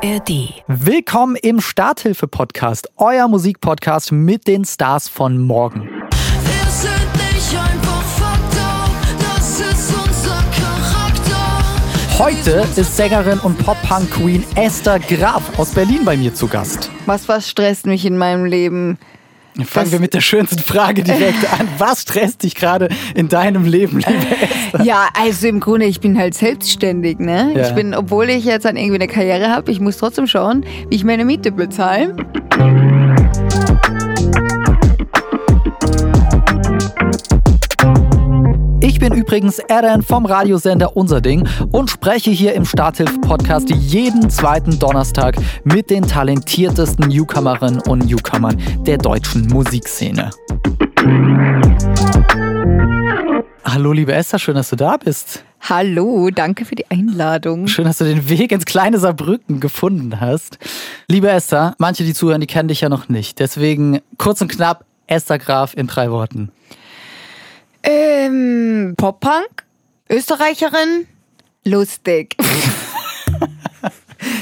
ARD. Willkommen im Starthilfe-Podcast, euer Musikpodcast mit den Stars von morgen. Wir sind nicht einfach Faktor, das ist unser Charakter. Heute ist Sängerin und Pop-Punk-Queen Esther Graf aus Berlin bei mir zu Gast. Was, was stresst mich in meinem Leben? Fangen Das- wir mit der schönsten Frage direkt an. Was stresst dich gerade in deinem Leben, liebe Esther? Ja, also im Grunde, ich bin halt selbstständig, ne? Ja. Ich bin, obwohl ich jetzt dann irgendwie eine Karriere habe, ich muss trotzdem schauen, wie ich meine Miete bezahle. Übrigens Eren vom Radiosender Unser Ding und spreche hier im Starthilfe-Podcast jeden zweiten Donnerstag mit den talentiertesten Newcomerinnen und Newcomern der deutschen Musikszene. Hallo, liebe Esther, schön, dass du da bist. Hallo, danke für die Einladung. Schön, dass du den Weg ins kleine Saarbrücken gefunden hast. Liebe Esther, manche, die zuhören, die kennen dich ja noch nicht. Deswegen kurz und knapp, Esther Graf in drei Worten. Ähm, Pop-Punk? Österreicherin? Lustig.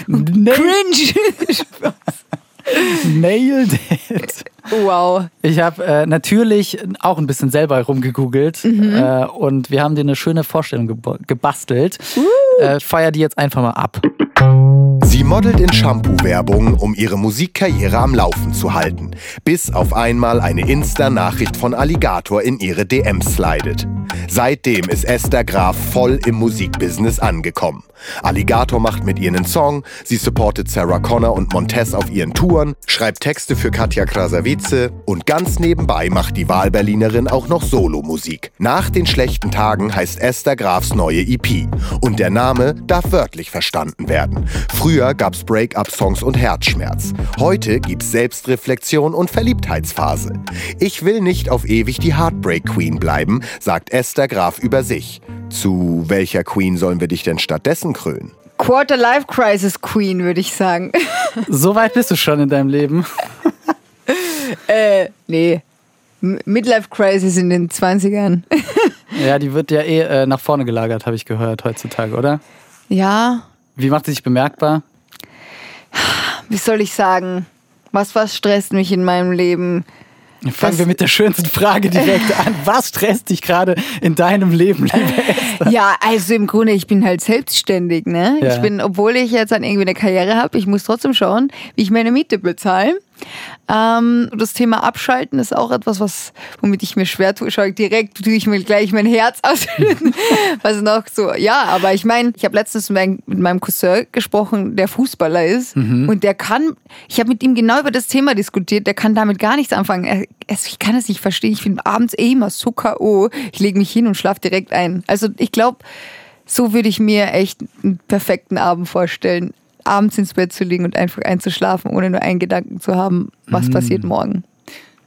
Cringe. Nailed it. wow. Ich habe äh, natürlich auch ein bisschen selber rumgegoogelt äh, und wir haben dir eine schöne Vorstellung gebo- gebastelt. Äh, feier die jetzt einfach mal ab. Sie modelt in Shampoo-Werbung, um ihre Musikkarriere am Laufen zu halten, bis auf einmal eine Insta-Nachricht von Alligator in ihre DMs slidet. Seitdem ist Esther Graf voll im Musikbusiness angekommen. Alligator macht mit ihr einen Song, sie supportet Sarah Connor und Montez auf ihren Touren, schreibt Texte für Katja Krasavice und ganz nebenbei macht die Wahlberlinerin auch noch Solomusik. Nach den schlechten Tagen heißt Esther Grafs neue EP und der Name darf wörtlich verstanden werden. Früher gab's Break-up-Songs und Herzschmerz. Heute gibt's Selbstreflexion und Verliebtheitsphase. Ich will nicht auf ewig die Heartbreak Queen bleiben, sagt Esther Graf über sich. Zu welcher Queen sollen wir dich denn stattdessen krönen? Quarter Life Crisis Queen, würde ich sagen. So weit bist du schon in deinem Leben. äh, nee. Midlife Crisis in den 20ern. Ja, die wird ja eh äh, nach vorne gelagert, habe ich gehört heutzutage, oder? ja, Wie macht sie sich bemerkbar? wie soll ich sagen? Was, was stresst mich in meinem Leben? Fangen Das- wir mit der schönsten Frage direkt an. Was stresst dich gerade in deinem Leben, liebe Esther? Ja, also im Grunde, ich bin halt selbstständig, ne? Ja. Ich bin, obwohl ich jetzt dann irgendwie eine Karriere habe, ich muss trotzdem schauen, wie ich meine Miete bezahle. Ähm, das Thema Abschalten ist auch etwas, was, womit ich mir schwer tue. Schau ich direkt, tue ich mir gleich mein Herz ausschütten. was noch so, ja, aber ich meine, ich habe letztens mit meinem, Cousin gesprochen, der Fußballer ist. Und der kann, ich habe mit ihm genau über das Thema diskutiert, der kann damit gar nichts anfangen. Er, es- ich kann es nicht verstehen. Ich bin abends eh immer so K.O. Ich lege mich hin und schlafe direkt ein. Also ich glaube, so würde ich mir echt einen perfekten Abend vorstellen, abends ins Bett zu liegen und einfach einzuschlafen, ohne nur einen Gedanken zu haben, was passiert morgen.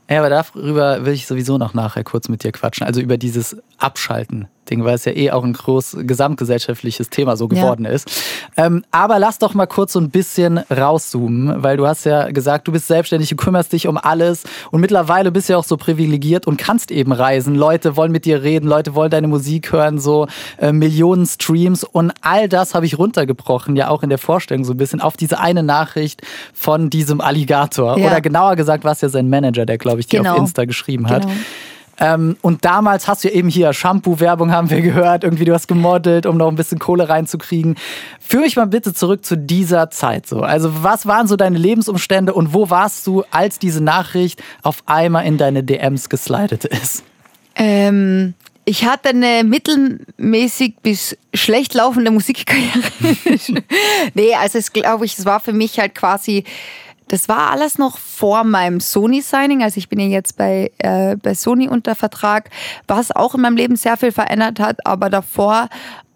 Ja, aber darüber will ich sowieso noch nachher kurz mit dir quatschen. Also über dieses Abschalten-Ding, weil es ja eh auch ein groß gesamtgesellschaftliches Thema so Ja. geworden ist. Ähm, aber lass doch mal kurz so ein bisschen rauszoomen, weil du hast ja gesagt, du bist selbstständig, du kümmerst dich um alles und mittlerweile bist du ja auch so privilegiert und kannst eben reisen. Leute wollen mit dir reden, Leute wollen deine Musik hören, so äh, Millionen Streams und all das habe ich runtergebrochen, ja auch in der Vorstellung so ein bisschen auf diese eine Nachricht von diesem Alligator. Ja. Oder genauer gesagt war es ja sein Manager, der glaube ich dir Genau. auf Insta geschrieben hat. Genau. Ähm, und damals hast du eben hier Shampoo-Werbung haben wir gehört, irgendwie du hast gemodelt, um noch ein bisschen Kohle reinzukriegen. Führ mich mal bitte zurück zu dieser Zeit so. Also was waren so deine Lebensumstände und wo warst du, als diese Nachricht auf einmal in deine DMs geslidet ist? Ähm, ich hatte eine mittelmäßig bis schlecht laufende Musikkarriere. nee, also es glaube ich, es war für mich halt quasi, das war alles noch vor meinem Sony-Signing. Also ich bin ja jetzt bei, äh, bei Sony unter Vertrag, was auch in meinem Leben sehr viel verändert hat, aber davor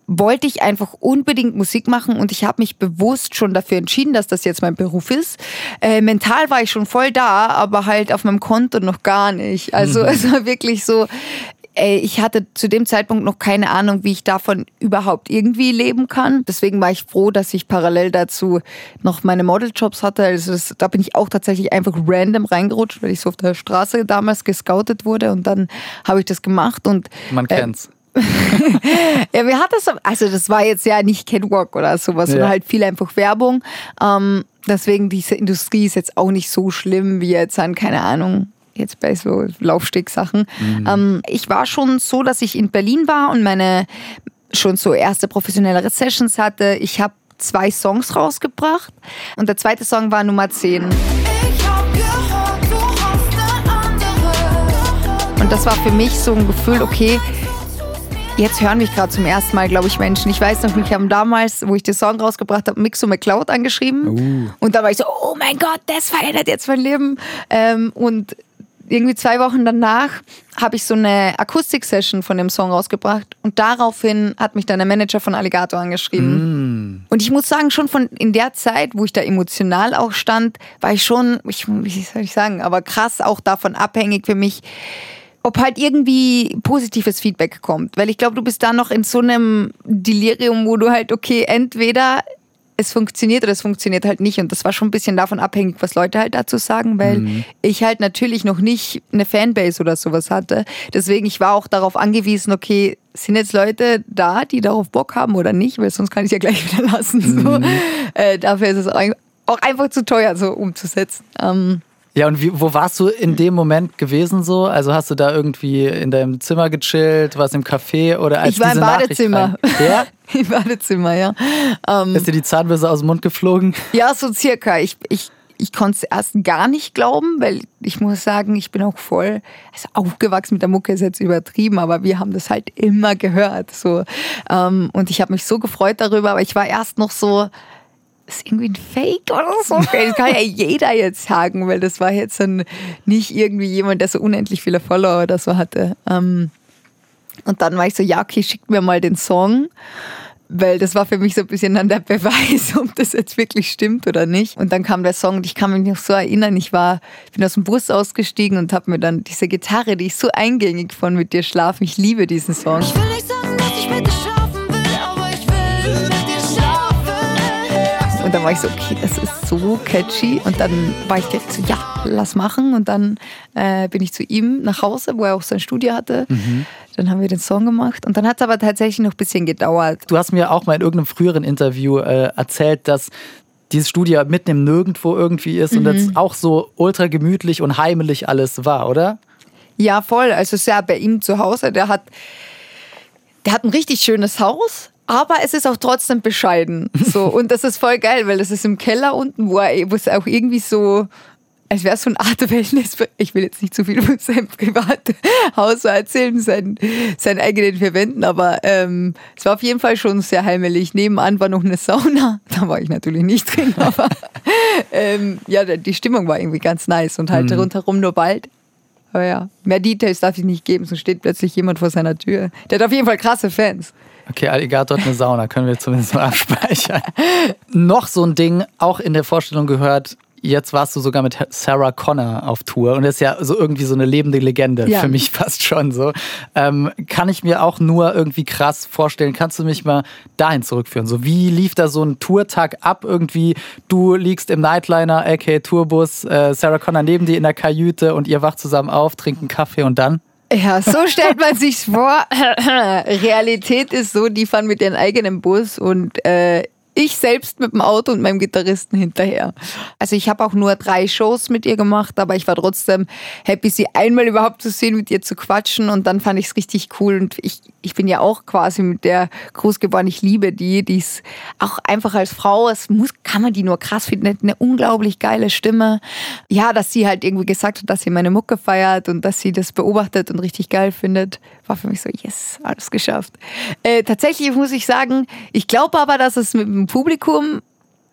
wollte ich einfach unbedingt Musik machen und ich habe mich bewusst schon dafür entschieden, dass das jetzt mein Beruf ist. Äh, mental war ich schon voll da, aber halt auf meinem Konto noch gar nicht. Also es war wirklich so, ey, ich hatte zu dem Zeitpunkt noch keine Ahnung, wie ich davon überhaupt irgendwie leben kann. Deswegen war ich froh, dass ich parallel dazu noch meine Modeljobs hatte. Also das, da bin ich auch tatsächlich einfach random reingerutscht, weil ich so auf der Straße damals gescoutet wurde und dann habe ich das gemacht und Man äh, kennt's. Ja, wir hatten das, also das war jetzt ja nicht Catwalk oder sowas, Ja. sondern halt viel einfach Werbung. Ähm, deswegen, diese Industrie ist jetzt auch nicht so schlimm wie jetzt an, keine Ahnung, jetzt bei so Laufstegsachen. Ähm, ich war schon so, dass ich in Berlin war und meine schon so erste professionellere Sessions hatte. Ich habe zwei Songs rausgebracht und der zweite Song war Nummer 10. Ich hab gehört, du hast eine andere. Und das war für mich so ein Gefühl, okay, jetzt hören mich gerade zum ersten Mal, glaube ich, Menschen. Ich weiß noch, mich haben damals, wo ich den Song rausgebracht habe, Mixo McCloud angeschrieben. Und da war ich so, oh mein Gott, das verändert jetzt mein Leben. Ähm, und irgendwie zwei Wochen danach habe ich so eine Akustik-Session von dem Song rausgebracht und daraufhin hat mich dann der Manager von Alligator angeschrieben. Und ich muss sagen, schon von in der Zeit, wo ich da emotional auch stand, war ich schon, ich, wie soll ich sagen, aber krass auch davon abhängig für mich, ob halt irgendwie positives Feedback kommt. Weil ich glaube, du bist da noch in so einem Delirium, wo du halt, okay, entweder es funktioniert oder es funktioniert halt nicht. Und das war schon ein bisschen davon abhängig, was Leute halt dazu sagen, weil ich halt natürlich noch nicht eine Fanbase oder sowas hatte. Deswegen, ich war auch darauf angewiesen, okay, sind jetzt Leute da, die darauf Bock haben oder nicht, weil sonst kann ich es ja gleich wieder lassen. So. Äh, dafür ist es auch einfach zu teuer, so umzusetzen. Ähm, Ja, und wie, wo warst du in dem Moment gewesen so? Also hast du da irgendwie in deinem Zimmer gechillt, warst im Café oder als Ich war im Badezimmer. Ja? Im Badezimmer, ja. Ähm, Ist dir die Zahnbürste aus dem Mund geflogen? ja, so circa. Ich, ich, ich konnte es erst gar nicht glauben, weil ich muss sagen, ich bin auch voll also aufgewachsen mit der Mucke, ist jetzt übertrieben, aber wir haben das halt immer gehört. So. Ähm, und ich habe mich so gefreut darüber, aber ich war erst noch so, ist irgendwie ein Fake oder so? Das kann ja jeder jetzt sagen, weil das war jetzt dann nicht irgendwie jemand, der so unendlich viele Follower oder so hatte. Ähm, und dann war ich so, ja, okay, schickt mir mal den Song. Weil das war für mich so ein bisschen dann der Beweis, ob das jetzt wirklich stimmt oder nicht. Und dann kam der Song und ich kann mich noch so erinnern, ich war, ich bin aus dem Bus ausgestiegen und habe mir dann diese Gitarre, die ich so eingängig von mit dir schlafen, ich liebe diesen Song. Ich will nicht Und dann war ich so, okay, das ist so catchy. Und dann war ich direkt so, ja, lass machen. Und dann äh, bin ich zu ihm nach Hause, wo er auch sein Studio hatte. Dann haben wir den Song gemacht. Und dann hat es aber tatsächlich noch ein bisschen gedauert. Du hast mir auch mal in irgendeinem früheren Interview äh, erzählt, dass dieses Studio mitten im Nirgendwo irgendwie ist und das auch so ultra gemütlich und heimelig alles war, oder? Ja, voll. Also es ist ja bei ihm zu Hause. Der hat, der hat ein richtig schönes Haus. Aber es ist auch trotzdem bescheiden. So. Und das ist voll geil, weil das ist im Keller unten, wo, es auch irgendwie so, als wäre so eine Art Wellness. Ich will jetzt nicht zu viel von seinem Privathaus so erzählen, seinen, seinen eigenen vier Wänden, aber ähm, es war auf jeden Fall schon sehr heimelig. Nebenan war noch eine Sauna. Da war ich natürlich nicht drin, aber ähm, ja, die Stimmung war irgendwie ganz nice und halt rundherum nur Wald. Aber ja, mehr Details darf ich nicht geben, sonst steht plötzlich jemand vor seiner Tür. Der hat auf jeden Fall krasse Fans. Okay, Alligator hat eine Sauna, können wir zumindest mal abspeichern. Noch so ein Ding, auch in der Vorstellung gehört, jetzt warst du sogar mit Sarah Connor auf Tour und das ist ja so irgendwie so eine lebende Legende, Ja. für mich fast schon so. Ähm, kann ich mir auch nur irgendwie krass vorstellen. Kannst du mich mal dahin zurückführen? So, wie lief da so ein Tourtag ab irgendwie? Du liegst im Nightliner, aka Tourbus, äh, Sarah Connor neben dir in der Kajüte und ihr wacht zusammen auf, trinkt einen Kaffee und dann? Ja, so stellt man sich's vor. Realität ist so, die fahren mit ihrem eigenen Bus und äh, ich selbst mit dem Auto und meinem Gitarristen hinterher. Also ich habe auch nur drei Shows mit ihr gemacht, aber ich war trotzdem happy, sie einmal überhaupt zu sehen, mit ihr zu quatschen und dann fand ich es richtig cool und ich, ich bin ja auch quasi mit der groß geworden. Ich liebe die, die ist auch einfach als Frau, es muss, kann man die nur krass finden, hat eine unglaublich geile Stimme. Ja, dass sie halt irgendwie gesagt hat, dass sie meine Mucke feiert und dass sie das beobachtet und richtig geil findet, war für mich so, yes, alles geschafft. Äh, tatsächlich muss ich sagen, ich glaube aber, dass es mit dem Publikum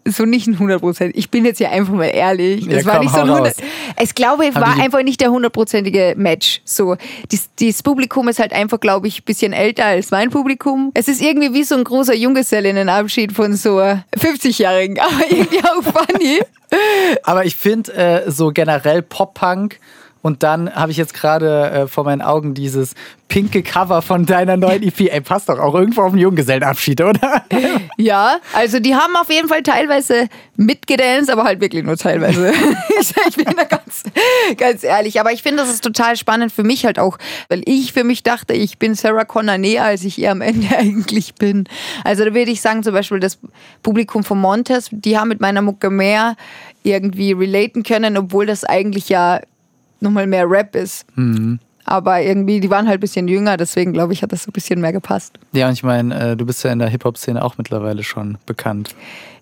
so nicht ein 100 Prozent. Ich bin jetzt hier einfach mal ehrlich. Ja, es war komm, nicht so ein hau 100. raus. Ich glaube, es war einfach nicht der hundertprozentige Match. So, das, das Publikum ist halt einfach, glaube ich, ein bisschen älter als mein Publikum. Es ist irgendwie wie so ein großer Junggesellinnenabschied von so 50-Jährigen, aber irgendwie auch funny. Aber ich finde äh, so generell Pop-Punk Und dann habe ich jetzt gerade äh, vor meinen Augen dieses pinke Cover von deiner neuen EP. Ey, passt doch auch irgendwo auf den Junggesellenabschied, oder? Ja, also die haben auf jeden Fall teilweise mitgedanced, aber halt wirklich nur teilweise. ich, bin da ganz, ganz ehrlich. Aber ich finde, das ist total spannend für mich halt auch, weil ich für mich dachte, ich bin Sarah Connor näher, als ich ihr am Ende eigentlich bin. Also da würde ich sagen, zum Beispiel das Publikum von Montes, die haben mit meiner Mucke mehr irgendwie relaten können, obwohl das eigentlich ja nochmal mehr Rap ist. Aber irgendwie, die waren halt ein bisschen jünger, deswegen glaube ich, hat das so ein bisschen mehr gepasst. Ja, und ich meine, äh, du bist ja in der Hip-Hop-Szene auch mittlerweile schon bekannt.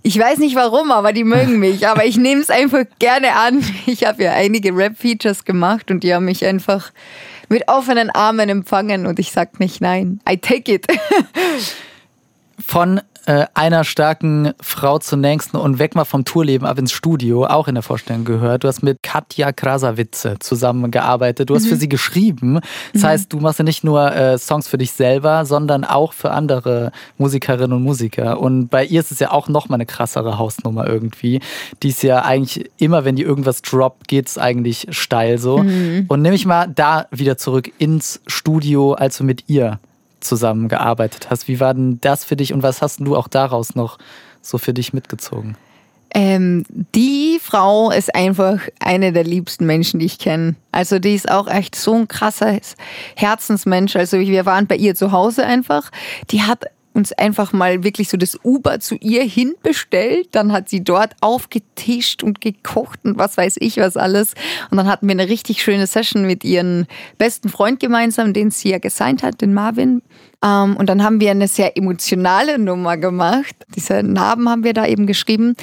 Ich weiß nicht warum, aber die mögen mich. Aber ich nehme es einfach gerne an. Ich habe ja einige Rap-Features gemacht und die haben mich einfach mit offenen Armen empfangen und ich sag nicht nein. I take it. Von äh, einer starken Frau zur nächsten und weg mal vom Tourleben ab ins Studio, auch in der Vorstellung gehört. Du hast mit Katja Krasavitze zusammengearbeitet. Du hast für sie geschrieben. Das heißt, du machst ja nicht nur äh, Songs für dich selber, sondern auch für andere Musikerinnen und Musiker. Und bei ihr ist es ja auch noch mal eine krassere Hausnummer irgendwie. Die ist ja eigentlich immer, wenn die irgendwas droppt, geht es eigentlich steil so. Und nehme ich mal da wieder zurück ins Studio, als du mit ihr zusammengearbeitet hast. Wie war denn das für dich und was hast du auch daraus noch so für dich mitgezogen? Ähm, die Frau ist einfach eine der liebsten Menschen, die ich kenne. Also die ist auch echt so ein krasser Herzensmensch. Also wir waren bei ihr zu Hause einfach. Die hat uns einfach mal wirklich so das Uber zu ihr hinbestellt. Dann hat sie dort aufgetischt und gekocht und was weiß ich was alles. Und dann hatten wir eine richtig schöne Session mit ihren besten Freund gemeinsam, den sie ja gesigned hat, den Marvin. Ähm, und dann haben wir eine sehr emotionale Nummer gemacht. Diese Narben haben wir da eben geschrieben.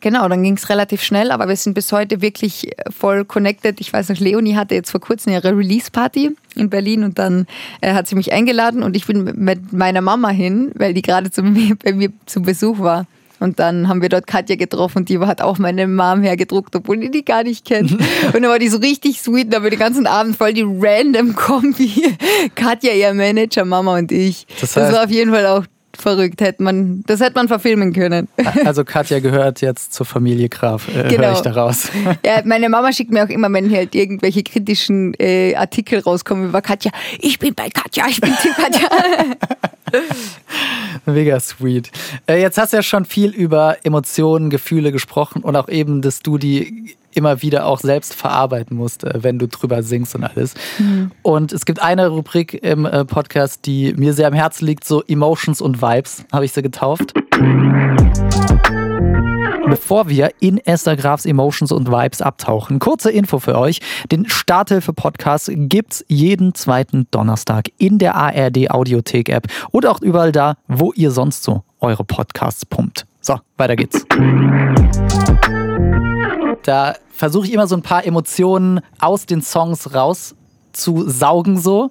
Genau, dann ging es relativ schnell, aber wir sind bis heute wirklich voll connected. Ich weiß noch, Leonie hatte jetzt vor kurzem ihre Release-Party in Berlin und dann äh, hat sie mich eingeladen und ich bin mit meiner Mama hin, weil die gerade bei mir zu Besuch war. Und dann haben wir dort Katja getroffen und die hat auch meine Mom hergedruckt, obwohl die die gar nicht kennt. Und dann war die so richtig sweet und da wir den ganzen Abend voll die random Kombi. Katja, ihr Manager, Mama und ich. Das Das, heißt- war auf jeden Fall auch verrückt. Hätte man, das hätte man verfilmen können. Also Katja gehört jetzt zur Familie Graf, äh, Genau. höre ich daraus. Ja, meine Mama schickt mir auch immer, wenn hier halt irgendwelche kritischen äh, Artikel rauskommen über Katja. Ich bin bei Katja, ich bin Team Katja. Mega sweet. Äh, jetzt hast du ja schon viel über Emotionen, Gefühle gesprochen und auch eben, dass du die immer wieder auch selbst verarbeiten musst, äh, wenn du drüber singst und alles. Und es gibt eine Rubrik im äh, Podcast, die mir sehr am Herzen liegt, so Emotions und Vibes, habe ich sie getauft. Bevor wir in Esther Grafs Emotions und Vibes abtauchen, kurze Info für euch. Den Starthilfe-Podcast gibt's jeden zweiten Donnerstag in der ARD Audiothek-App und auch überall da, wo ihr sonst so eure Podcasts pumpt. So, weiter geht's. Da versuche ich immer so ein paar Emotionen aus den Songs raus zu saugen, so,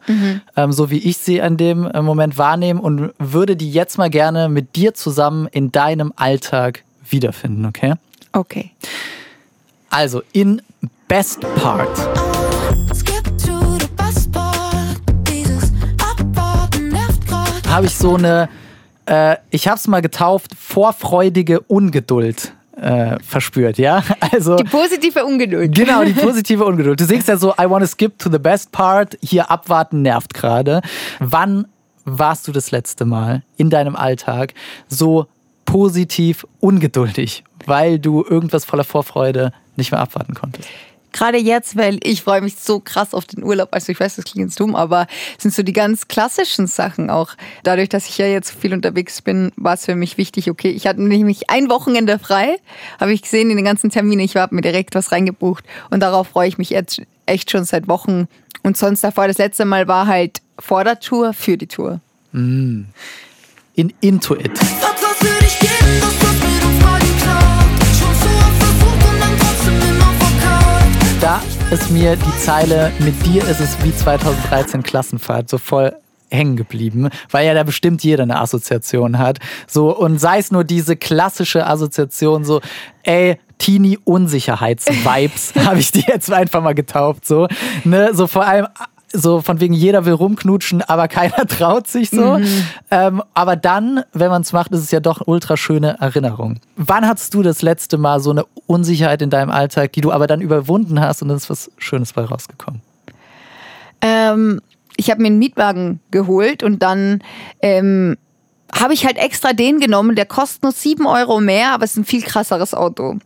ähm, so wie ich sie an dem äh, Moment wahrnehme und würde die jetzt mal gerne mit dir zusammen in deinem Alltag wiederfinden, okay? Okay. Also in Best Part. Habe ich so eine, äh, ich habe es mal getauft, vorfreudige Ungeduld äh, verspürt, ja? Also Die positive Ungeduld. genau die positive Ungeduld. Du singst ja so, I wanna skip to the best part. Hier abwarten nervt gerade. Wann warst du das letzte Mal in deinem Alltag so positiv ungeduldig, weil du irgendwas voller Vorfreude nicht mehr abwarten konntest? Gerade jetzt, weil ich freue mich so krass auf den Urlaub. Also ich weiß, das klingt jetzt dumm, aber es sind so die ganz klassischen Sachen auch. Dadurch, dass ich ja jetzt viel unterwegs bin, war es für mich wichtig, okay, ich hatte nämlich ein Wochenende frei, habe ich gesehen in den ganzen Terminen, ich habe mir direkt was reingebucht und darauf freue ich mich jetzt echt schon seit Wochen. Und sonst davor, das letzte Mal war halt vor der Tour, für die Tour. In Into It. Was für dich geben, was da ist mir die Zeile mit dir ist es wie 2013 Klassenfahrt so voll hängen geblieben, weil ja da bestimmt jeder eine Assoziation hat. So und sei es nur diese klassische Assoziation so, ey, Teenie Unsicherheits-Vibes habe ich die jetzt einfach mal getauft so, ne, so vor allem so von wegen jeder will rumknutschen, aber keiner traut sich so. Ähm, aber dann, wenn man es macht, ist es ja doch eine ultra schöne Erinnerung. Wann hattest du das letzte Mal so eine Unsicherheit in deinem Alltag, die du aber dann überwunden hast und dann ist was Schönes bei rausgekommen? Ähm, ich habe mir einen Mietwagen geholt und dann ähm, habe ich halt extra den genommen, der kostet nur 7 Euro mehr, aber es ist ein viel krasseres Auto.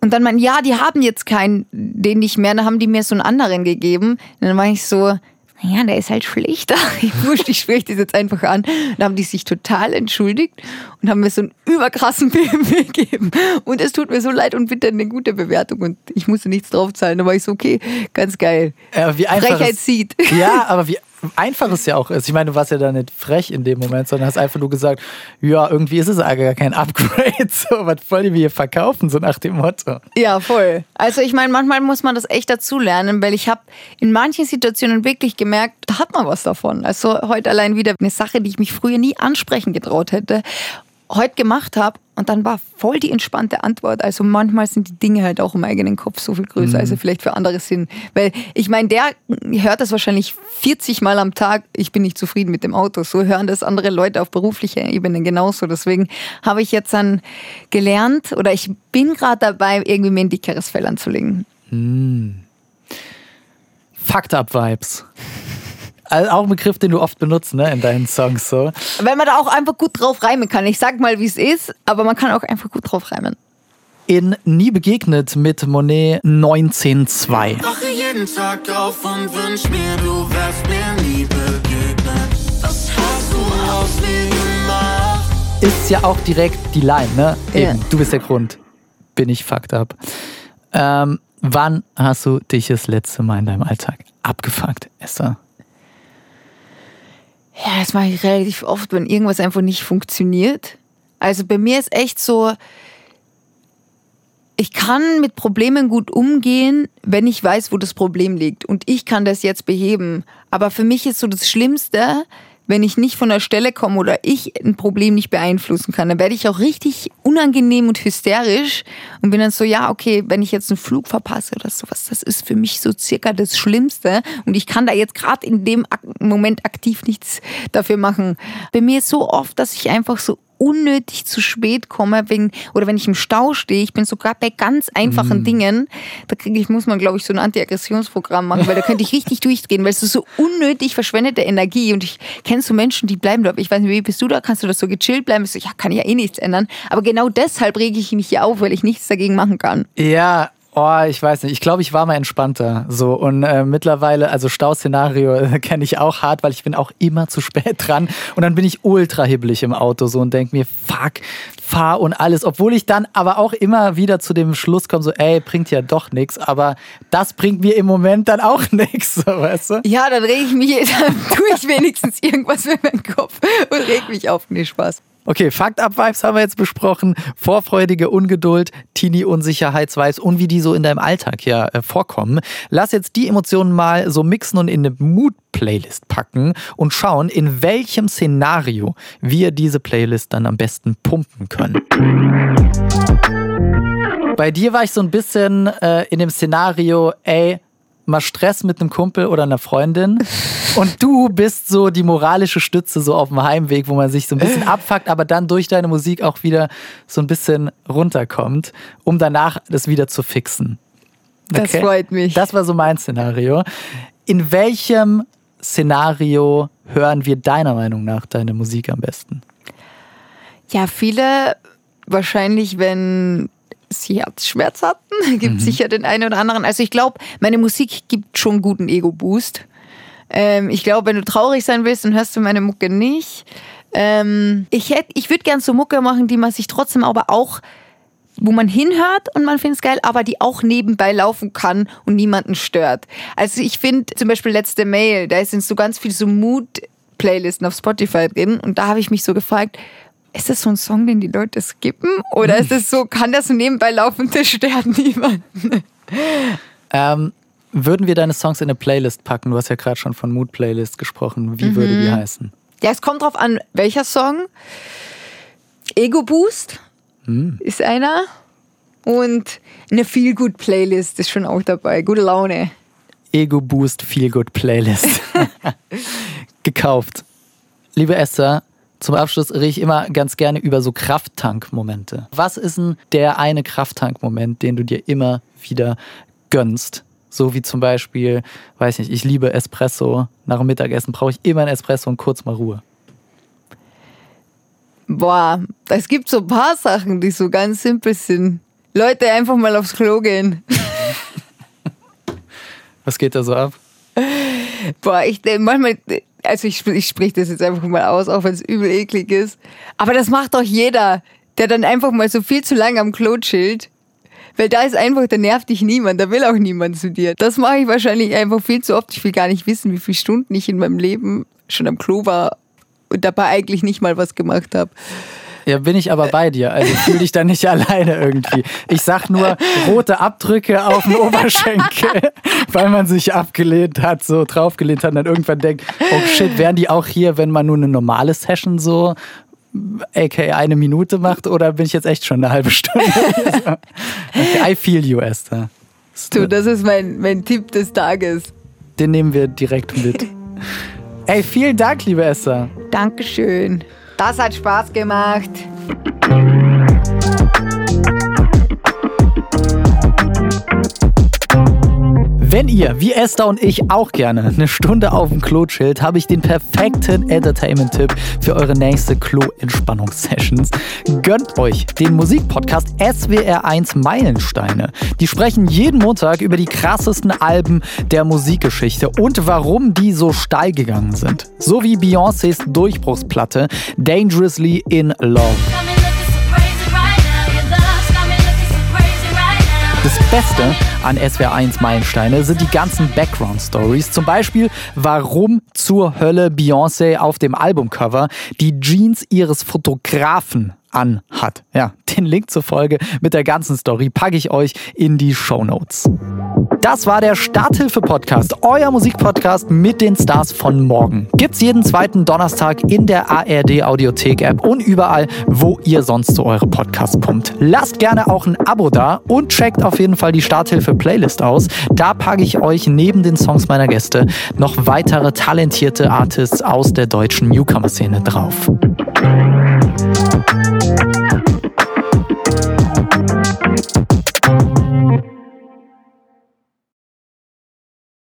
Und dann meinen, ja, die haben jetzt keinen, den nicht mehr, dann haben die mir so einen anderen gegeben. Und dann war ich so, naja, der ist halt schlechter. Ich wurscht, ich spreche das jetzt einfach an. Dann haben die sich total entschuldigt und haben mir so einen überkrassen BMW gegeben. Und es tut mir so leid und bitte eine gute Bewertung. Und ich musste nichts draufzahlen. Da war ich so, okay, ganz geil. Äh, wie einfach Frechheit sieht. Ja, aber wie einfach es ja auch ist. Ich meine, du warst ja da nicht frech in dem Moment, sondern hast einfach nur gesagt, ja, irgendwie ist es gar kein Upgrade. So, was wollen mir hier verkaufen, so nach dem Motto. Ja, voll. Also ich meine, manchmal muss man das echt dazulernen, weil ich habe in manchen Situationen wirklich gemerkt, da hat man was davon. Also heute allein wieder eine Sache, die ich mich früher nie ansprechen getraut hätte, heute gemacht habe und dann war voll die entspannte Antwort. Also manchmal sind die Dinge halt auch im eigenen Kopf so viel größer, als sie vielleicht für andere sind. Weil ich meine, der hört das wahrscheinlich 40 Mal am Tag, ich bin nicht zufrieden mit dem Auto. So hören das andere Leute auf beruflicher Ebene genauso. Deswegen habe ich jetzt dann gelernt oder ich bin gerade dabei, irgendwie mir ein dickeres Fell anzulegen. Fucked up Vibes. Also auch ein Begriff, den du oft benutzt, ne, in deinen Songs so. Weil man da auch einfach gut drauf reimen kann. Ich sag mal, wie es ist, aber man kann auch einfach gut drauf reimen. In Nie begegnet mit Monet 19.2. Wache jeden Tag auf und wünsch mir, du wärst mir nie begegnet. Was hast du aus mir gemacht? Ist ja auch direkt die Line, ne? Ja. Eben, du bist der Grund. Bin ich fucked up. Ähm, wann hast du dich das letzte Mal in deinem Alltag abgefuckt, Esther? Ja, das mache ich relativ oft, wenn irgendwas einfach nicht funktioniert. Also bei mir ist echt so, ich kann mit Problemen gut umgehen, wenn ich weiß, wo das Problem liegt. Und ich kann das jetzt beheben. Aber für mich ist so das Schlimmste, wenn ich nicht von der Stelle komme oder ich ein Problem nicht beeinflussen kann. Dann werde ich auch richtig unangenehm und hysterisch und bin dann so, ja, okay, wenn ich jetzt einen Flug verpasse oder sowas, das ist für mich so circa das Schlimmste. Und ich kann da jetzt gerade in dem Moment aktiv nichts dafür machen. Bei mir ist so oft, dass ich einfach so unnötig zu spät komme, wegen, oder wenn ich im Stau stehe, ich bin sogar bei ganz einfachen Dingen, da kriege ich, muss man, glaube ich, so ein Antiaggressionsprogramm machen, weil da könnte ich richtig durchdrehen, weil es ist so unnötig verschwendete Energie und ich kenne so Menschen, die bleiben da, ich weiß nicht, wie bist du da, kannst du das so gechillt bleiben? Ich so, ja, kann ja eh nichts ändern, aber genau deshalb rege ich mich hier auf, weil ich nichts dagegen machen kann. Ja, oh, ich weiß nicht. Ich glaube, ich war mal entspannter. So und äh, mittlerweile, also Stauszenario äh, kenne ich auch hart, weil ich bin auch immer zu spät dran und dann bin ich ultra hibbelig im Auto so und denke mir, fuck, fahr und alles, obwohl ich dann aber auch immer wieder zu dem Schluss komme, so, ey, bringt ja doch nichts, aber das bringt mir im Moment dann auch nichts, so, weißt du? Ja, dann rege ich mich, dann tue ich wenigstens irgendwas für meinen Kopf und reg mich auf. Nee, Spaß. Okay, Fakt up Vibes haben wir jetzt besprochen. Vorfreudige Ungeduld, Teenie Unsicherheitsvibes und wie die so in deinem Alltag ja äh, vorkommen. Lass jetzt die Emotionen mal so mixen und in eine Mood Playlist packen und schauen, in welchem Szenario wir diese Playlist dann am besten pumpen können. Bei dir war ich so ein bisschen äh, in dem Szenario, ey, mal Stress mit einem Kumpel oder einer Freundin. Und du bist so die moralische Stütze so auf dem Heimweg, wo man sich so ein bisschen abfuckt, aber dann durch deine Musik auch wieder so ein bisschen runterkommt, um danach das wieder zu fixen. Das freut mich. Das war so mein Szenario. In welchem Szenario hören wir deiner Meinung nach deine Musik am besten? Ja, viele wahrscheinlich, wenn sie Herzschmerz hatten, gibt sicher den einen oder anderen. Also ich glaube, meine Musik gibt schon einen guten Ego-Boost. Ähm, ich glaube, wenn du traurig sein willst, dann hörst du meine Mucke nicht. Ähm, ich hätt, ich würde gern so Mucke machen, die man sich trotzdem aber auch, wo man hinhört und man findet es geil, aber die auch nebenbei laufen kann und niemanden stört. Also ich finde zum Beispiel letzte Mail, da sind so ganz viele so Mood-Playlisten auf Spotify drin und da habe ich mich so gefragt, ist das so ein Song, den die Leute skippen? Oder ist es so, kann das so nebenbei laufen das stört niemanden? Ähm, würden wir deine Songs in eine Playlist packen? Du hast ja gerade schon von Mood Playlist gesprochen. Wie würde Mhm. die heißen? Ja, es kommt drauf an, welcher Song. Ego Boost ist einer. Und eine Feel Good Playlist ist schon auch dabei. Gute Laune. Ego Boost Feel Good Playlist gekauft. Liebe Esther, zum Abschluss rede ich immer ganz gerne über so Krafttank-Momente. Was ist denn der eine Krafttank-Moment, den du dir immer wieder gönnst? So wie zum Beispiel, weiß nicht, ich liebe Espresso. Nach dem Mittagessen brauche ich immer ein Espresso und kurz mal Ruhe. Boah, es gibt so ein paar Sachen, die so ganz simpel sind. Leute, einfach mal aufs Klo gehen. Was geht da so ab? Boah, ich denk, manchmal, also ich, ich spreche das jetzt einfach mal aus, auch wenn es übel eklig ist. Aber das macht doch jeder, der dann einfach mal so viel zu lange am Klo chillt. Weil da ist einfach, da nervt dich niemand, da will auch niemand zu dir. Das mache ich wahrscheinlich einfach viel zu oft. Ich will gar nicht wissen, wie viele Stunden ich in meinem Leben schon am Klo war und dabei eigentlich nicht mal was gemacht habe. Ja, bin ich aber bei dir. Also fühl dich da nicht alleine irgendwie. Ich sag nur rote Abdrücke auf dem Oberschenkel, weil man sich abgelehnt hat, so draufgelehnt hat und dann irgendwann denkt, oh shit, wären die auch hier, wenn man nur eine normale Session so aka eine Minute macht oder bin ich jetzt echt schon eine halbe Stunde? okay, I feel you, Esther. Du, das ist mein, mein Tipp des Tages. Den nehmen wir direkt mit. Ey, vielen Dank, liebe Esther. Dankeschön. Das hat Spaß gemacht. Wenn ihr, wie Esther und ich, auch gerne eine Stunde auf dem Klo chillt, habe ich den perfekten Entertainment-Tipp für eure nächste Klo-Entspannungssessions. Gönnt euch den Musikpodcast SWR1 Meilensteine. Die sprechen jeden Montag über die krassesten Alben der Musikgeschichte und warum die so steil gegangen sind. So wie Beyoncés Durchbruchsplatte Dangerously in Love. Das Beste an SWR1 Meilensteine sind die ganzen Background-Stories. Zum Beispiel, warum zur Hölle Beyoncé auf dem Albumcover die Jeans ihres Fotografen anhat. Ja, den Link zur Folge mit der ganzen Story packe ich euch in die Show Notes. Das war der Starthilfe-Podcast, euer Musikpodcast mit den Stars von morgen. Gibt's jeden zweiten Donnerstag in der ARD-Audiothek-App und überall, wo ihr sonst so eure Podcasts pumpt. Lasst gerne auch ein Abo da und checkt auf jeden Fall die Starthilfe-Playlist aus. Da packe ich euch neben den Songs meiner Gäste noch weitere talentierte Artists aus der deutschen Newcomer-Szene drauf.